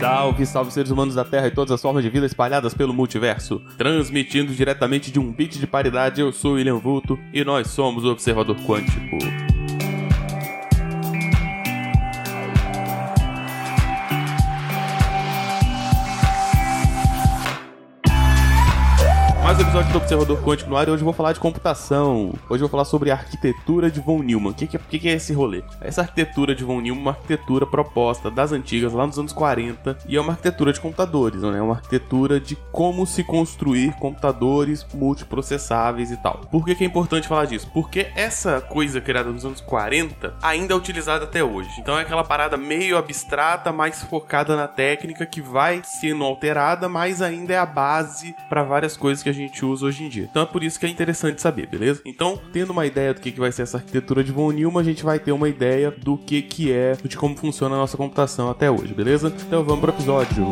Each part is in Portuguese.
Salve, salve seres humanos da Terra e todas as formas de vida espalhadas pelo multiverso. Transmitindo diretamente de um beat de paridade, eu sou William Vulto e nós somos o Observador Quântico. Episódio do Observador Quântico no ar e hoje eu vou falar de computação. Hoje eu vou falar sobre a arquitetura de von Neumann. O que, que, que, que é esse rolê? Essa arquitetura de von Neumann é uma arquitetura proposta das antigas, lá nos anos 40, e é uma arquitetura de computadores, né? É uma arquitetura de como se construir computadores multiprocessáveis e tal. Por que, que é importante falar disso? Porque essa coisa criada nos anos 40 ainda é utilizada até hoje. Então é aquela parada meio abstrata, mais focada na técnica, que vai sendo alterada, mas ainda é a base para várias coisas que a gente usa hoje em dia. Então é por isso que é interessante saber, beleza? Então, tendo uma ideia do que, que vai ser essa arquitetura de von Neumann, a gente vai ter uma ideia do que, que é, de como funciona a nossa computação até hoje, beleza? Então vamos pro episódio.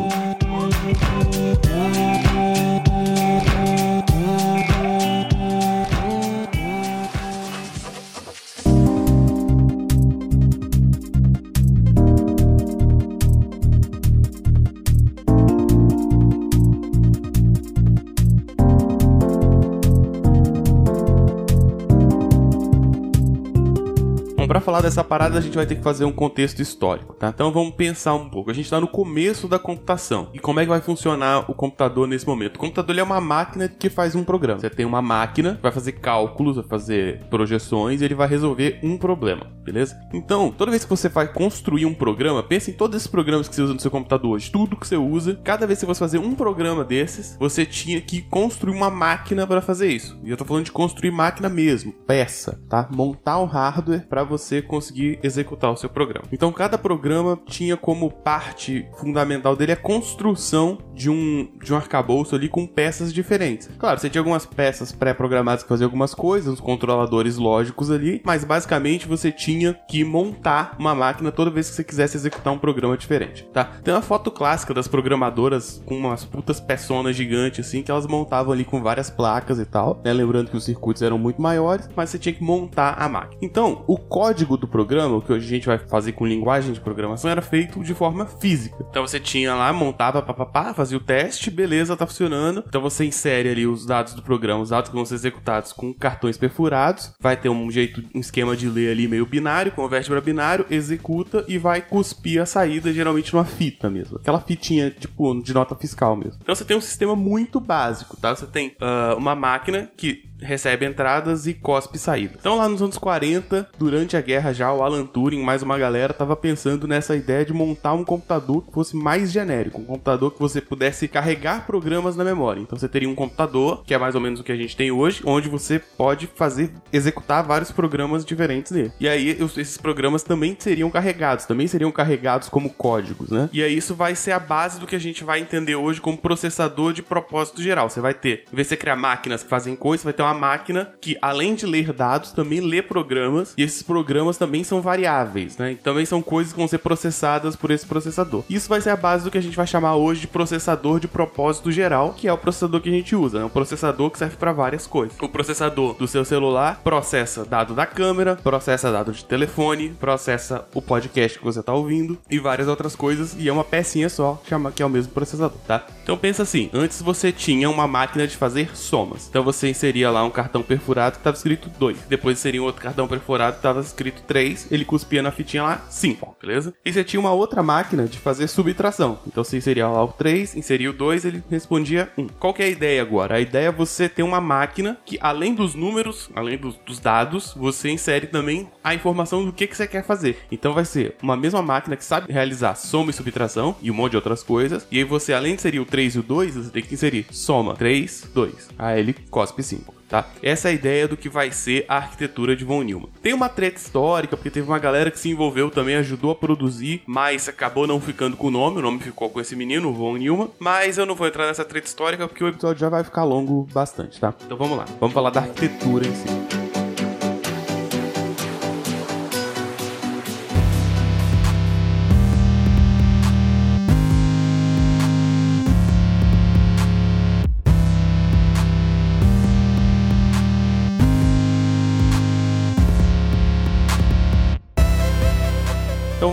Para falar dessa parada, a gente vai ter que fazer um contexto histórico, tá? Então vamos pensar um pouco. A gente está no começo da computação. E como é que vai funcionar o computador nesse momento? O computador é uma máquina que faz um programa. Você tem uma máquina, vai fazer cálculos, vai fazer projeções e ele vai resolver um problema, beleza? Então, toda vez que você vai construir um programa, pense em todos esses programas que você usa no seu computador hoje, tudo que você usa. Cada vez que você fazer um programa desses, você tinha que construir uma máquina para fazer isso. E eu tô falando de construir máquina mesmo, peça, tá? Montar o hardware para você você conseguir executar o seu programa. Então, cada programa tinha como parte fundamental dele a construção de um, de um arcabouço ali com peças diferentes. Claro, você tinha algumas peças pré-programadas que faziam algumas coisas, os controladores lógicos ali, mas basicamente você tinha que montar uma máquina toda vez que você quisesse executar um programa diferente, tá? Tem uma foto clássica das programadoras com umas putas peçonas gigantes assim, que elas montavam ali com várias placas e tal, né? Lembrando que os circuitos eram muito maiores, mas você tinha que montar a máquina. Então, o código código do programa, o que hoje a gente vai fazer com linguagem de programação, era feito de forma física. Então você tinha lá, montava, papapá, fazia o teste, beleza, tá funcionando. Então você insere ali os dados do programa, os dados que vão ser executados com cartões perfurados, vai ter um jeito, um esquema de ler ali meio binário, converte para binário, executa e vai cuspir a saída, geralmente numa fita mesmo. Aquela fitinha, tipo, de nota fiscal mesmo. Então você tem um sistema muito básico, tá? Você tem uh, uma máquina que recebe entradas e cospe saída. Então lá nos anos 40, durante a guerra já, o Alan Turing, mais uma galera, tava pensando nessa ideia de montar um computador que fosse mais genérico, um computador que você pudesse carregar programas na memória. Então você teria um computador, que é mais ou menos o que a gente tem hoje, onde você pode fazer, executar vários programas diferentes nele. E aí esses programas também seriam carregados, também seriam carregados como códigos, né? E aí isso vai ser a base do que a gente vai entender hoje como processador de propósito geral. Você vai ter, em vez de você criar máquinas que fazem coisas, vai ter uma uma máquina que, além de ler dados, também lê programas, e esses programas também são variáveis, né? Também são coisas que vão ser processadas por esse processador. Isso vai ser a base do que a gente vai chamar hoje de processador de propósito geral, que é o processador que a gente usa, né? Um processador que serve para várias coisas. O processador do seu celular processa dado da câmera, processa dado de telefone, processa o podcast que você tá ouvindo e várias outras coisas, e é uma pecinha só, que é o mesmo processador, tá? Então pensa assim, antes você tinha uma máquina de fazer somas. Então você inseria lá lá um cartão perfurado que tava escrito 2. Depois seria um outro cartão perfurado que tava escrito 3. Ele cuspia na fitinha lá 5, beleza? E você tinha uma outra máquina de fazer subtração. Então você inseria lá o 3, inseria o 2, ele respondia 1. Qual que é a ideia agora? A ideia é você ter uma máquina que, além dos números, além dos, dos dados, você insere também a informação do que, que você quer fazer. Então vai ser uma mesma máquina que sabe realizar soma e subtração e um monte de outras coisas. E aí você, além de inserir o 3 e o 2, você tem que inserir soma 3, 2. Aí ele cospe 5 tá? Essa é a ideia do que vai ser a arquitetura de von Neumann. Tem uma treta histórica, porque teve uma galera que se envolveu também, ajudou a produzir, mas acabou não ficando com o nome, o nome ficou com esse menino, von Neumann, mas eu não vou entrar nessa treta histórica porque o episódio já vai ficar longo bastante, tá? Então vamos lá, vamos falar da arquitetura em si.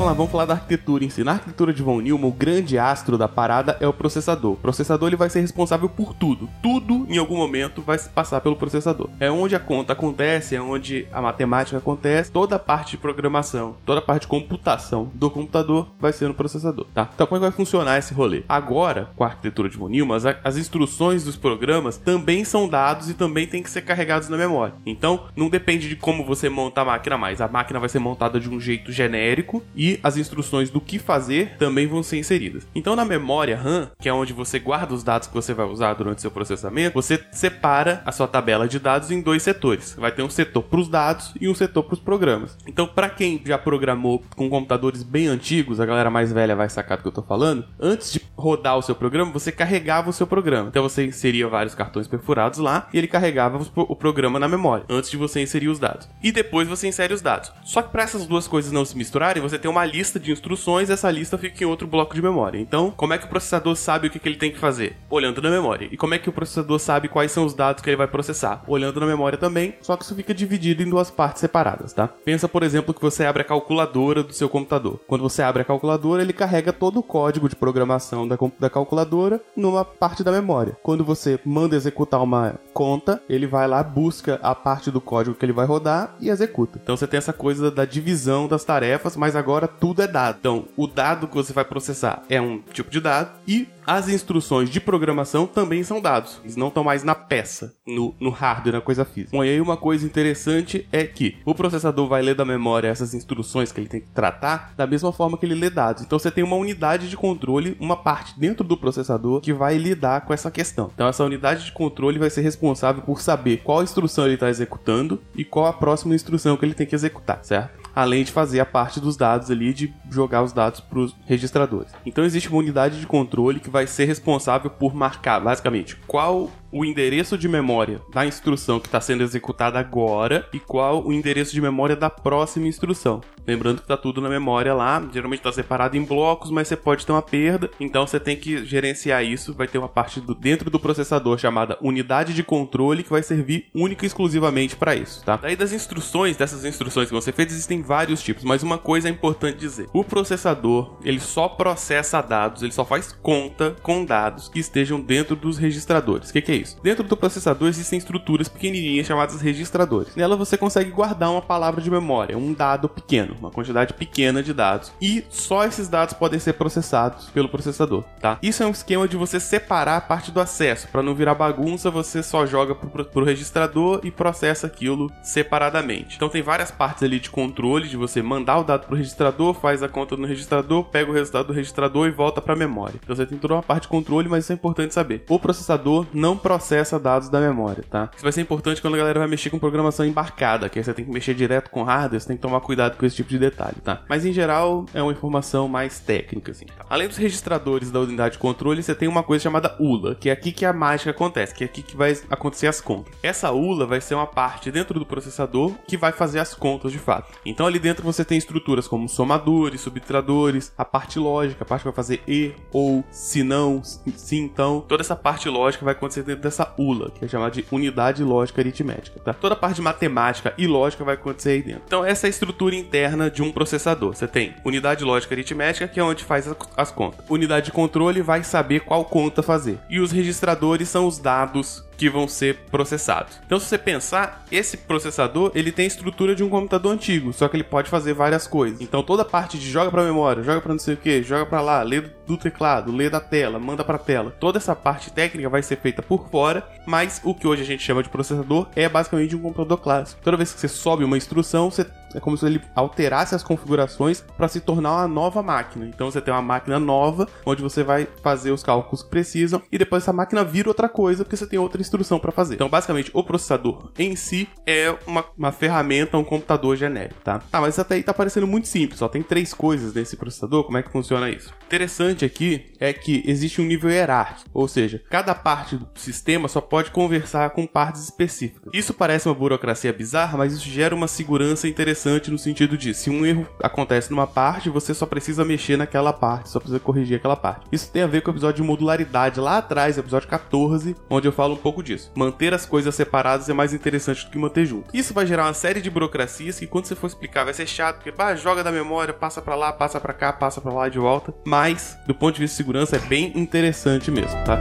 Vamos lá, vamos falar da arquitetura em si. Na arquitetura de Von Neumann, o grande astro da parada é o processador. O processador ele vai ser responsável por tudo. Tudo, em algum momento, vai passar pelo processador. É onde a conta acontece, é onde a matemática acontece, toda a parte de programação, toda a parte de computação do computador vai ser no processador, tá? Então como é que vai funcionar esse rolê? Agora, com a arquitetura de Von Neumann, as, as instruções dos programas também são dados e também tem que ser carregados na memória. Então, não depende de como você monta a máquina mais. A máquina vai ser montada de um jeito genérico e as instruções do que fazer também vão ser inseridas. Então, na memória RAM, que é onde você guarda os dados que você vai usar durante seu processamento, você separa a sua tabela de dados em dois setores. Vai ter um setor para os dados e um setor para os programas. Então, para quem já programou com computadores bem antigos, a galera mais velha vai sacar do que eu estou falando, antes de rodar o seu programa, você carregava o seu programa. Então, você inseria vários cartões perfurados lá e ele carregava o programa na memória, antes de você inserir os dados. E depois você insere os dados. Só que para essas duas coisas não se misturarem, você tem uma lista de instruções, essa lista fica em outro bloco de memória. Então, como é que o processador sabe o que, que ele tem que fazer? Olhando na memória. E como é que o processador sabe quais são os dados que ele vai processar? Olhando na memória também, só que isso fica dividido em duas partes separadas, tá? Pensa, por exemplo, que você abre a calculadora do seu computador. Quando você abre a calculadora, ele carrega todo o código de programação da, da calculadora numa parte da memória. Quando você manda executar uma conta, ele vai lá, busca a parte do código que ele vai rodar e executa. Então você tem essa coisa da divisão das tarefas, mas agora tudo é dado. Então, o dado que você vai processar é um tipo de dado e as instruções de programação também são dados. Eles não estão mais na peça, no, no hardware, na coisa física. Bom, e aí uma coisa interessante é que o processador vai ler da memória essas instruções que ele tem que tratar da mesma forma que ele lê dados. Então você tem uma unidade de controle, uma parte dentro do processador que vai lidar com essa questão. Então essa unidade de controle vai ser responsável por saber qual instrução ele está executando e qual a próxima instrução que ele tem que executar, certo? Além de fazer a parte dos dados ali, de jogar os dados para os registradores. Então existe uma unidade de controle que vai ser responsável por marcar, basicamente, qual o endereço de memória da instrução que está sendo executada agora e qual o endereço de memória da próxima instrução. Lembrando que está tudo na memória lá, geralmente está separado em blocos, mas você pode ter uma perda, então você tem que gerenciar isso. Vai ter uma parte do, dentro do processador chamada unidade de controle que vai servir única e exclusivamente para isso, tá? Daí das instruções, dessas instruções que vão ser feitas, existem vários tipos, mas uma coisa é importante dizer: o processador ele só processa dados, ele só faz conta com dados que estejam dentro dos registradores. O que, que é isso? Dentro do processador existem estruturas pequenininhas chamadas registradores. Nela você consegue guardar uma palavra de memória, um dado pequeno, uma quantidade pequena de dados. E só esses dados podem ser processados pelo processador, tá? Isso é um esquema de você separar a parte do acesso. Para não virar bagunça, você só joga pro, pro registrador e processa aquilo separadamente. Então tem várias partes ali de controle, de você mandar o dado pro registrador, faz a conta no registrador, pega o resultado do registrador e volta para a memória. Então você tem toda uma parte de controle, mas isso é importante saber. O processador não processa processa dados da memória, tá? Isso vai ser importante quando a galera vai mexer com programação embarcada, que aí você tem que mexer direto com hardware, você tem que tomar cuidado com esse tipo de detalhe, tá? Mas em geral é uma informação mais técnica, assim. Tá? Além dos registradores da unidade de controle, você tem uma coisa chamada ULA, que é aqui que a mágica acontece, que é aqui que vai acontecer as contas. Essa ULA vai ser uma parte dentro do processador que vai fazer as contas de fato. Então ali dentro você tem estruturas como somadores, subtradores, a parte lógica, a parte que vai fazer e, ou, se não, se então. Toda essa parte lógica vai acontecer dentro dessa ULA, que é chamada de Unidade Lógica Aritmética. Tá? Toda a parte de matemática e lógica vai acontecer aí dentro. Então, essa é a estrutura interna de um processador. Você tem unidade lógica aritmética, que é onde faz as contas. Unidade de controle vai saber qual conta fazer. E os registradores são os dados que vão ser processados. Então, se você pensar, esse processador ele tem a estrutura de um computador antigo, só que ele pode fazer várias coisas. Então, toda a parte de joga para memória, joga para não sei o que, joga para lá, lê do teclado, lê da tela, manda para tela. Toda essa parte técnica vai ser feita por fora, mas o que hoje a gente chama de processador é basicamente um computador clássico. Toda vez que você sobe uma instrução, você é como se ele alterasse as configurações para se tornar uma nova máquina. Então você tem uma máquina nova, onde você vai fazer os cálculos que precisam, e depois essa máquina vira outra coisa, porque você tem outra instrução para fazer. Então, basicamente, o processador em si é uma, uma ferramenta, um computador genérico, tá? Ah, mas até aí tá parecendo muito simples, só tem três coisas nesse processador, como é que funciona isso? Interessante aqui é que existe um nível hierárquico, ou seja, cada parte do sistema só pode conversar com partes específicas. Isso parece uma burocracia bizarra, mas isso gera uma segurança interessante interessante no sentido de se um erro acontece numa parte, você só precisa mexer naquela parte, só precisa corrigir aquela parte. Isso tem a ver com o episódio de modularidade lá atrás, episódio 14, onde eu falo um pouco disso. Manter as coisas separadas é mais interessante do que manter junto. Isso vai gerar uma série de burocracias que quando você for explicar vai ser chato, porque pá, joga da memória, passa para lá, passa para cá, passa para lá de volta. Mas, do ponto de vista de segurança, é bem interessante mesmo, tá?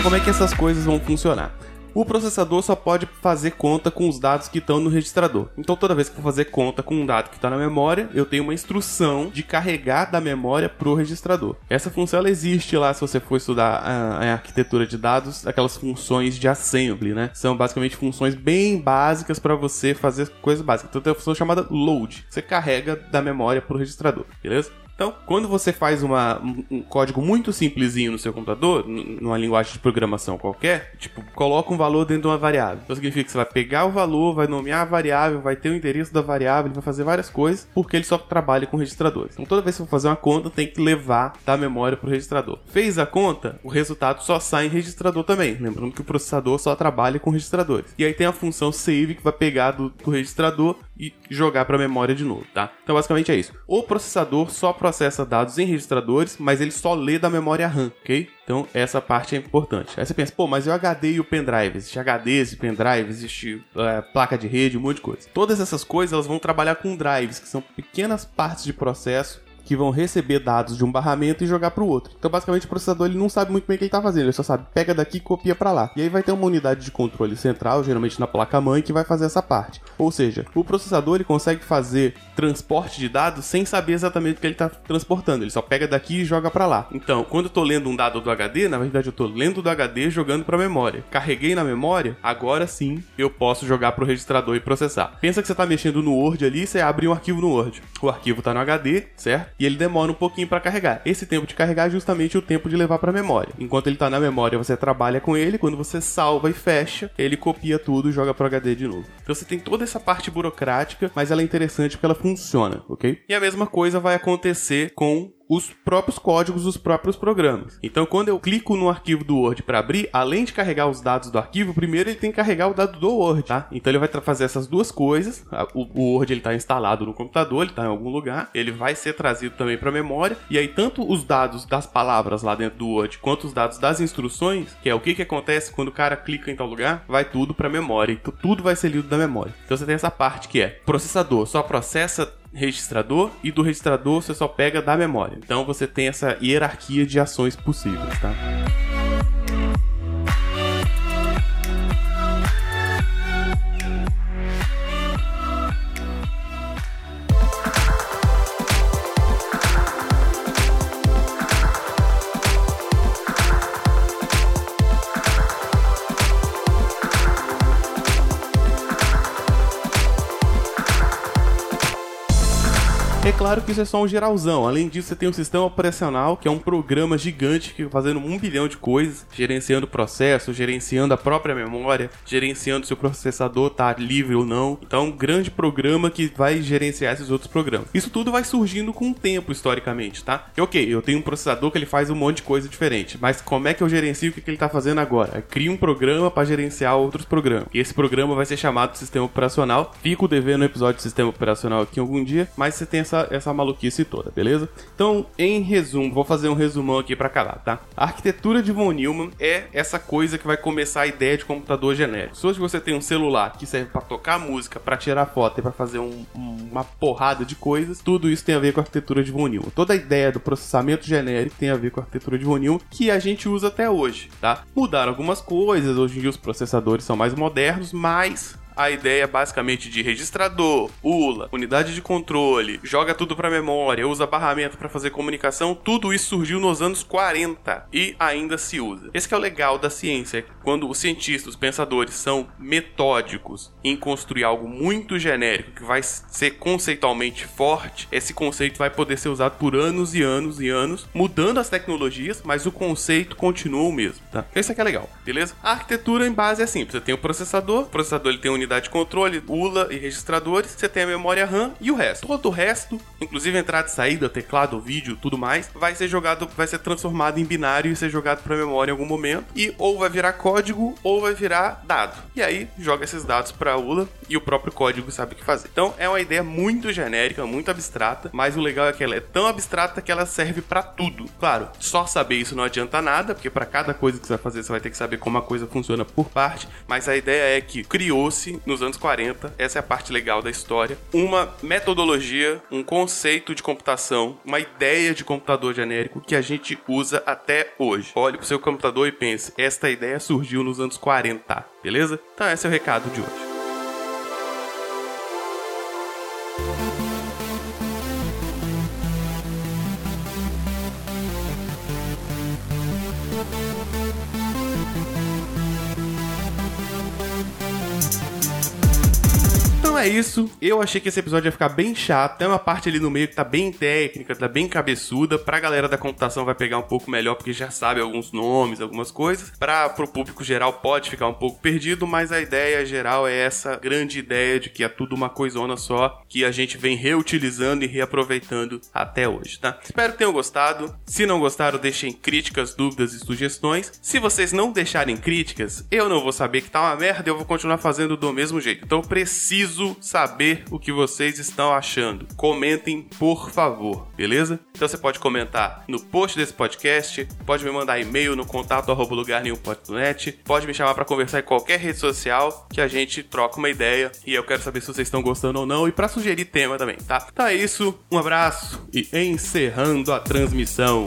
Então como é que essas coisas vão funcionar? O processador só pode fazer conta com os dados que estão no registrador. Então, toda vez que for fazer conta com um dado que está na memória, eu tenho uma instrução de carregar da memória para o registrador. Essa função ela existe lá se você for estudar a, a, arquitetura de dados, aquelas funções de assembly, né? São basicamente funções bem básicas para você fazer coisas básicas. Então, tem a função chamada load. Você carrega da memória para o registrador, beleza? Então, quando você faz uma, um, código muito simplesinho no seu computador, numa linguagem de programação qualquer, tipo, coloca um valor dentro de uma variável. Então significa que você vai pegar o valor, vai nomear a variável, vai ter o endereço da variável, ele vai fazer várias coisas, porque ele só trabalha com registradores. Então toda vez que você for fazer uma conta, tem que levar da memória para o registrador. Fez a conta, o resultado só sai em registrador também. Lembrando que o processador só trabalha com registradores. E aí tem a função save que vai pegar do, do registrador e jogar para a memória de novo, tá? Então basicamente é isso. O processador só processa dados em registradores, mas ele só lê da memória RAM, ok? Então essa parte é importante. Aí você pensa, pô, mas e o HD e o pendrive? Existe HD, existe pendrive, existe é, placa de rede, um monte de coisa. Todas essas coisas elas vão trabalhar com drives, que são pequenas partes de processo que vão receber dados de um barramento e jogar para o outro. Então, basicamente, o processador ele não sabe muito bem o que ele está fazendo, ele só sabe pega daqui e copia para lá. E aí vai ter uma unidade de controle central, geralmente na placa-mãe, que vai fazer essa parte. Ou seja, o processador ele consegue fazer transporte de dados sem saber exatamente o que ele está transportando. Ele só pega daqui e joga para lá. Então, quando eu estou lendo um dado do HD, na verdade eu estou lendo do HD jogando para memória. Carreguei na memória, agora sim eu posso jogar para o registrador e processar. Pensa que você está mexendo no Word ali, você abre um arquivo no Word. O arquivo está no HD, certo? E ele demora um pouquinho para carregar. Esse tempo de carregar é justamente o tempo de levar para a memória. Enquanto ele está na memória, você trabalha com ele, quando você salva e fecha, ele copia tudo e joga para HD de novo. Então você tem toda essa parte burocrática, mas ela é interessante porque ela funciona, ok? E a mesma coisa vai acontecer com os próprios códigos dos próprios programas. Então, quando eu clico no arquivo do Word para abrir, além de carregar os dados do arquivo, primeiro ele tem que carregar o dado do Word, tá? Então ele vai fazer essas duas coisas. O, o Word ele está instalado no computador, ele está em algum lugar, ele vai ser trazido também para a memória e aí tanto os dados das palavras lá dentro do Word quanto os dados das instruções, que é o que que acontece quando o cara clica em tal lugar, vai tudo para a memória. Então tudo vai ser lido da memória. Então você tem essa parte que é processador só processa registrador e do registrador você só pega da memória. Então você tem essa hierarquia de ações possíveis, tá? É claro que isso é só um geralzão. Além disso, você tem um sistema operacional, que é um programa gigante que fazendo um bilhão de coisas, gerenciando o processo, gerenciando a própria memória, gerenciando se o processador está livre ou não. Então, é um grande programa que vai gerenciar esses outros programas. Isso tudo vai surgindo com o tempo, historicamente, tá? E, ok, eu tenho um processador que ele faz um monte de coisa diferente, mas como é que eu gerencio o que, ele está fazendo agora? Eu crio um programa para gerenciar outros programas. E esse programa vai ser chamado de sistema operacional. Fico devendo no episódio de sistema operacional aqui algum dia, mas você tem essa, essa maluquice toda, beleza? Então, em resumo, vou fazer um resumão aqui para acabar, tá? A arquitetura de von Neumann é essa coisa que vai começar a ideia de computador genérico. Se hoje você tem um celular que serve para tocar música, para tirar foto e para fazer um, uma porrada de coisas, tudo isso tem a ver com a arquitetura de von Neumann. Toda a ideia do processamento genérico tem a ver com a arquitetura de von Neumann que a gente usa até hoje, tá? Mudaram algumas coisas, hoje em dia os processadores são mais modernos, mas a ideia basicamente de registrador, ULA, unidade de controle, joga tudo para memória, usa barramento para fazer comunicação, tudo isso surgiu nos anos 40 e ainda se usa. Esse é o legal da ciência, quando os cientistas, os pensadores são metódicos em construir algo muito genérico que vai ser conceitualmente forte, esse conceito vai poder ser usado por anos e anos e anos, mudando as tecnologias, mas o conceito continua o mesmo, tá? Isso aqui é legal, beleza? A arquitetura em base é simples, você tem o processador, o processador ele tem unidade de controle, ULA e registradores, você tem a memória RAM e o resto. Todo o resto, inclusive entrada e saída, teclado, vídeo, tudo mais, vai ser jogado, vai ser transformado em binário e ser jogado para memória em algum momento e ou vai virar código ou vai virar dado. E aí joga esses dados para ULA e o próprio código sabe o que fazer. Então é uma ideia muito genérica, muito abstrata, mas o legal é que ela é tão abstrata que ela serve para tudo. Claro, só saber isso não adianta nada, porque para cada coisa que você vai fazer você vai ter que saber como a coisa funciona por parte, mas a ideia é que criou-se nos anos 40, essa é a parte legal da história, uma metodologia, um conceito de computação, uma ideia de computador genérico que a gente usa até hoje. Olhe pro seu computador e pense, esta ideia surgiu nos anos 40, beleza? Então esse é o recado de hoje. É isso. Eu achei que esse episódio ia ficar bem chato. Tem uma parte ali no meio que tá bem técnica, tá bem cabeçuda. Pra galera da computação vai pegar um pouco melhor, porque já sabe alguns nomes, algumas coisas. Pra, pro público geral pode ficar um pouco perdido, mas a ideia geral é essa grande ideia de que é tudo uma coisona só, que a gente vem reutilizando e reaproveitando até hoje, tá? Espero que tenham gostado. Se não gostaram, deixem críticas, dúvidas e sugestões. Se vocês não deixarem críticas, eu não vou saber que tá uma merda e eu vou continuar fazendo do mesmo jeito. Então eu saber o que vocês estão achando. Comentem, por favor, beleza? Então você pode comentar no post desse podcast, pode me mandar e-mail no contato arroba lugar nenhum.net, pode me chamar para conversar em qualquer rede social que a gente troca uma ideia e eu quero saber se vocês estão gostando ou não e para sugerir tema também, tá? Então é isso, um abraço e encerrando a transmissão.